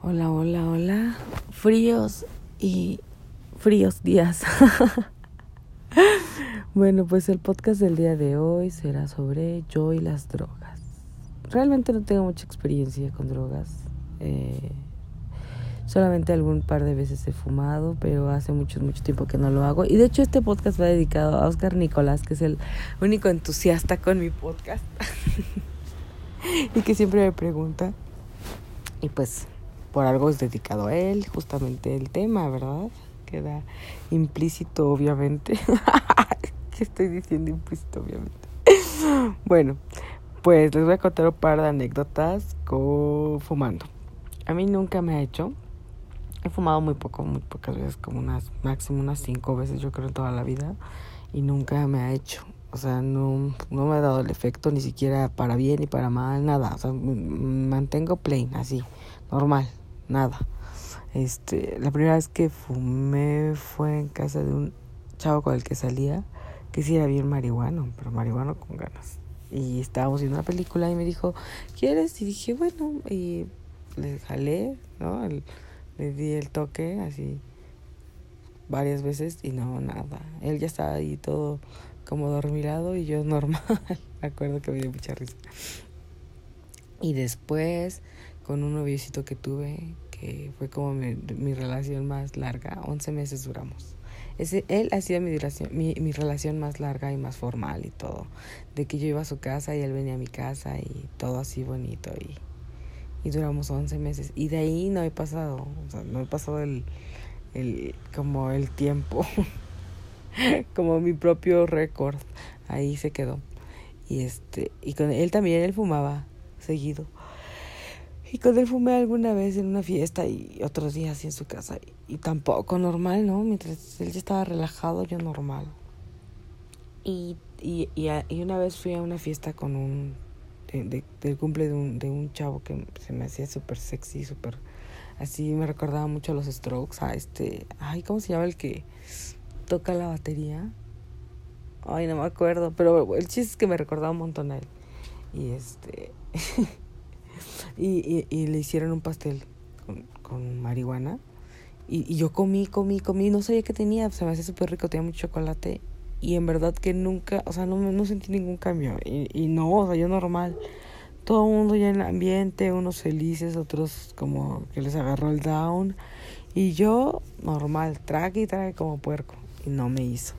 Hola, hola, hola. Fríos y fríos días. bueno, pues el podcast del día de hoy será sobre yo y las drogas. Realmente no tengo mucha experiencia con drogas. Eh, solamente algún par de veces he fumado, pero hace mucho, mucho tiempo que no lo hago. Y de hecho este podcast va dedicado a Oscar Nicolás, que es el único entusiasta con mi podcast. y que siempre me pregunta. Y pues por algo es dedicado a él, justamente el tema, ¿verdad? Queda implícito, obviamente. ¿Qué estoy diciendo implícito, obviamente? bueno, pues les voy a contar un par de anécdotas con fumando. A mí nunca me ha hecho. He fumado muy poco, muy pocas veces, como unas, máximo unas cinco veces, yo creo, en toda la vida. Y nunca me ha hecho. O sea, no, no me ha dado el efecto ni siquiera para bien ni para mal, nada. O sea, mantengo plain, así, normal, nada. Este, la primera vez que fumé fue en casa de un chavo con el que salía, que sí era bien marihuano, pero marihuano con ganas. Y estábamos viendo una película y me dijo, ¿quieres? Y dije, bueno, y le jalé, ¿no? le di el toque así varias veces y no, nada. Él ya estaba ahí todo como dormilado y yo normal. me acuerdo que me dio mucha risa. Y después con un noviecito que tuve, que fue como mi, relación más larga, 11 meses duramos. Ese, él ha sido mi, relación, mi, mi relación más larga y más formal y todo. De que yo iba a su casa y él venía a mi casa y todo así bonito y, y duramos 11 meses. Y de ahí no he pasado, no he pasado el, el como el tiempo, como mi propio récord. Ahí se quedó. Y este, y con él también, él fumaba seguido. Y con él fumé alguna vez en una fiesta y otros días en su casa. Y, tampoco normal, ¿no? Mientras él ya estaba relajado, yo normal. Y, y, y, una vez fui a una fiesta con un... De, del cumple de un, de un chavo que se me hacía súper sexy, súper... Así me recordaba mucho a los Strokes, a este... Ay, ¿cómo se llama el que toca la batería? Ay, no me acuerdo, pero el chiste es que me recordaba un montón a él. Y este... y, y, le hicieron un pastel con, con marihuana. Y, y, yo comí, comí, comí, no sabía qué tenía, se me hacía súper rico, tenía mucho chocolate. Y en verdad que nunca, o sea, no, no sentí ningún cambio. Y, y no, o sea, yo normal. Todo el mundo ya en el ambiente, unos felices, otros como que les agarró el down. Y yo normal, trague y trague como puerco. Y no me hizo.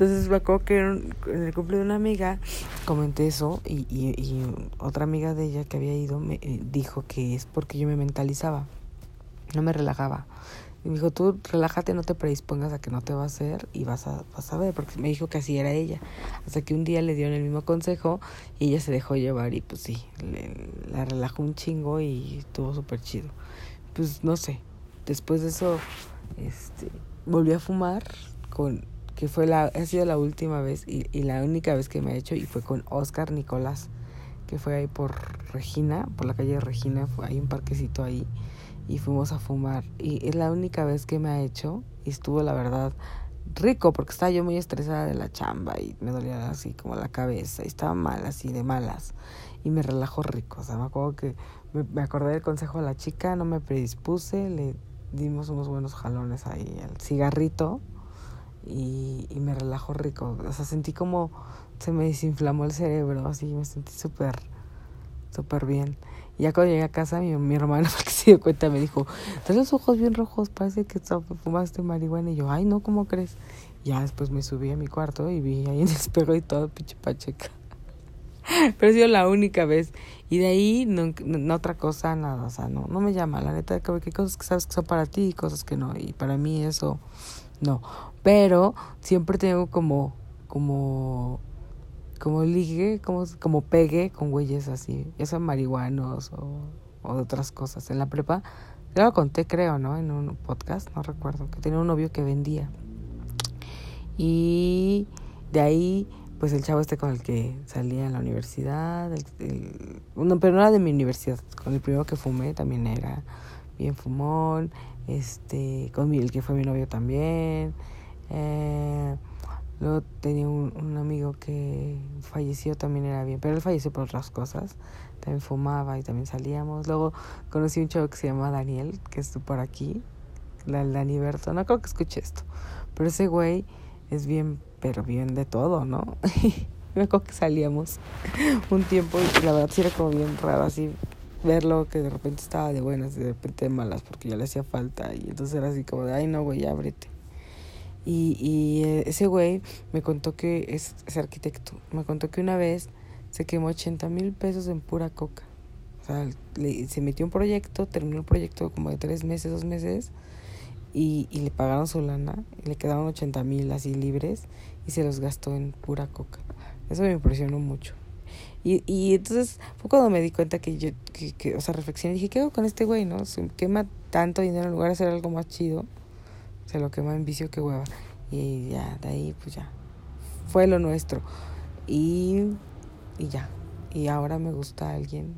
Entonces me acuerdo que en el cumple de una amiga comenté eso y, y, otra amiga de ella que había ido me eh, dijo que es porque yo me mentalizaba, no me relajaba. Y me dijo, tú relájate, no te predispongas a que no te va a hacer y vas a, vas a ver, porque me dijo que así era ella. Hasta que un día le dieron el mismo consejo y ella se dejó llevar y pues sí, le, la relajó un chingo y estuvo súper chido. Pues no sé, después de eso este, volví a fumar con que fue la, ha sido la última vez y, y, la única vez que me ha hecho y fue con Oscar Nicolás, que fue ahí por Regina, por la calle Regina, fue, hay un parquecito ahí y fuimos a fumar. Y es la única vez que me ha hecho y estuvo la verdad rico porque estaba yo muy estresada de la chamba y me dolía así como la cabeza y estaba mal así de malas. Y me relajó rico, o sea, me acuerdo que me, me acordé del consejo de la chica, no me predispuse, le dimos unos buenos jalones ahí al cigarrito y, y me relajó rico. O sea, sentí como se me desinflamó el cerebro, así me sentí súper, súper bien. Y ya cuando llegué a casa, mi, mi hermano, que se dio cuenta, me dijo, tienes los ojos bien rojos, parece que fumaste marihuana. Y yo, ay, no, ¿cómo crees? Ya después me subí a mi cuarto y vi ahí en el espejo y todo, pinche pacheca. Pero ha sido la única vez. Y de ahí, no, no, otra cosa, nada. O sea, no, no me llama. La neta, que hay cosas que sabes que son para ti y cosas que no. Y para mí eso, no. Pero siempre tengo como, como, como ligue, como, como pegue con güeyes así, ya sean marihuanos o, o de otras cosas. En la prepa, ya lo conté creo, ¿no? En un podcast, no recuerdo, que tenía un novio que vendía. Y de ahí, pues el chavo este con el que salía en la universidad, no, pero no era de mi universidad, con el primero que fumé también era bien fumón, este, con el que fue mi novio también. Eh, Luego tenía un, un, amigo que falleció, también era bien, pero él falleció por otras cosas. También fumaba y también salíamos. Luego conocí un chavo que se llama Daniel, que estuvo por aquí, la, el Daniberto. No creo que escuche esto, pero ese güey es bien, pero bien de todo, ¿no? Me acuerdo que salíamos un tiempo y la verdad sí era como bien raro así verlo que de repente estaba de buenas de repente de malas porque ya le hacía falta y entonces era así como de, ay no, güey, ábrete. Y, y eh, ese güey me contó que es, es, arquitecto. Me contó que una vez se quemó 80 mil pesos en pura coca. O sea, le, se metió un proyecto, terminó el proyecto como de tres meses, dos meses, y, y le pagaron su lana, y le quedaron 80 mil así libres, y se los gastó en pura coca. Eso me impresionó mucho. Y, y entonces fue cuando me di cuenta que yo, que, que, o sea, reflexioné y dije, ¿qué hago con este güey, no? Se quema tanto dinero en lugar de hacer algo más chido se lo quema en vicio que hueva. Y ya, de ahí pues ya. Fue lo nuestro. Y, y ya. Y ahora me gusta alguien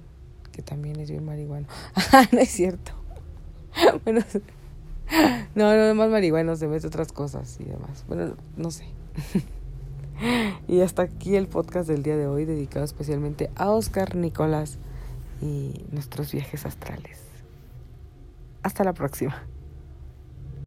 que también es bien marihuano. no es cierto. bueno, no, no, más marihuano, se mete otras cosas y demás. Bueno, no sé. Y hasta aquí el podcast del día de hoy, dedicado especialmente a Oscar, Nicolás y nuestros viajes astrales. Hasta la próxima.